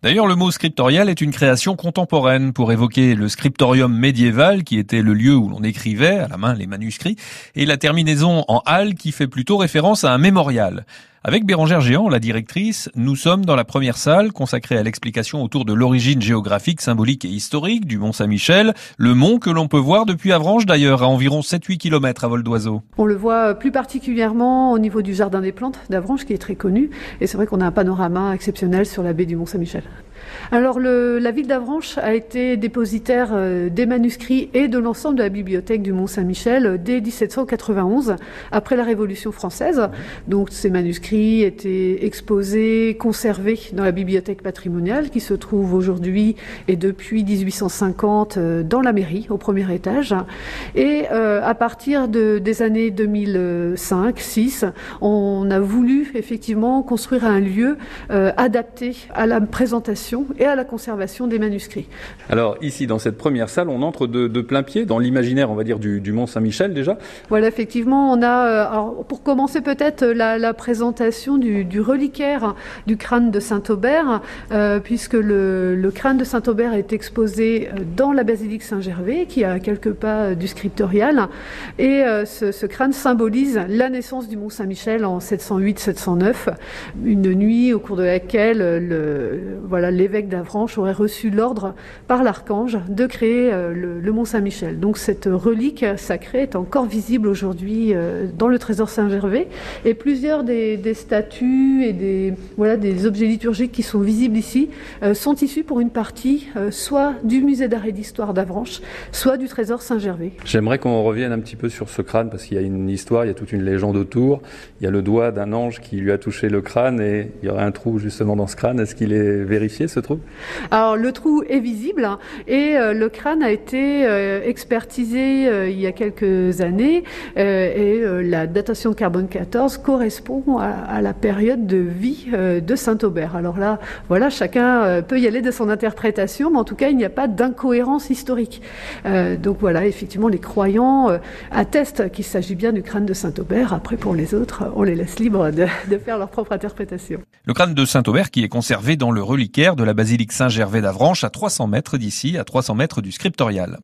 D'ailleurs, le mot scriptorial est une création contemporaine pour évoquer le scriptorium médiéval qui était le lieu où l'on écrivait à la main les manuscrits et la terminaison en hall qui fait plutôt référence à un mémorial. Avec Bérangère Géant, la directrice, nous sommes dans la première salle consacrée à l'explication autour de l'origine géographique, symbolique et historique du Mont Saint-Michel, le mont que l'on peut voir depuis Avranches d'ailleurs, à environ 7-8 km à vol d'oiseau. On le voit plus particulièrement au niveau du Jardin des Plantes d'Avranches qui est très connu et c'est vrai qu'on a un panorama exceptionnel sur la baie du Mont Saint-Michel. Alors la ville d'Avranches a été dépositaire euh, des manuscrits et de l'ensemble de la bibliothèque du Mont Saint-Michel euh, dès 1791, après la Révolution française. Donc ces manuscrits étaient exposés, conservés dans la bibliothèque patrimoniale qui se trouve aujourd'hui et depuis 1850 euh, dans la mairie au premier étage. Et à partir des années 2005-6, on a voulu effectivement construire un lieu adapté à la présentation et à la conservation des manuscrits. Alors ici, dans cette première salle, on entre de, plein pied dans l'imaginaire, on va dire, du, Mont Saint-Michel déjà. Voilà, effectivement, on a, euh, alors, pour commencer peut-être, la, présentation du, reliquaire du crâne de Saint-Aubert, euh, puisque le, crâne de Saint-Aubert est exposé euh, dans la basilique Saint-Gervais, qui a quelques pas du scriptorial, et ce, crâne symbolise la naissance du Mont Saint-Michel en 708-709, une nuit au cours de laquelle le, voilà, l'évêque d'Avranches aurait reçu l'ordre par l'archange de créer euh, le, Mont Saint-Michel. Donc cette relique sacrée est encore visible aujourd'hui euh, dans le trésor Saint-Gervais et plusieurs des, statues et des, voilà, des objets liturgiques qui sont visibles ici euh, sont issus pour une partie soit du musée d'art et d'histoire d'Avranches, soit du trésor Saint-Gervais. J'aimerais qu'on revienne un petit peu sur ce crâne parce qu'il y a une histoire, il y a toute une légende autour. Il y a le doigt d'un ange qui lui a touché le crâne et il y aurait un trou justement dans ce crâne. Est-ce qu'il est vérifié ce trou Alors le trou est visible hein, et euh, le crâne a été euh, expertisé euh, il y a quelques années et la datation de carbone 14 correspond à, la période de vie de Saint-Aubert. Alors là, voilà, chacun peut y aller de son interprétation, mais en tout cas, il n'y a pas d'incohérence historique. donc voilà, effectivement, les croyants attestent qu'il s'agit bien du crâne de Saint-Aubert. Après, pour les autres, on les laisse libres de, de faire leur propre interprétation. Le crâne de Saint-Aubert qui est conservé dans le reliquaire de la basilique Saint-Gervais d'Avranches à 300 mètres d'ici, à 300 mètres du scriptorial.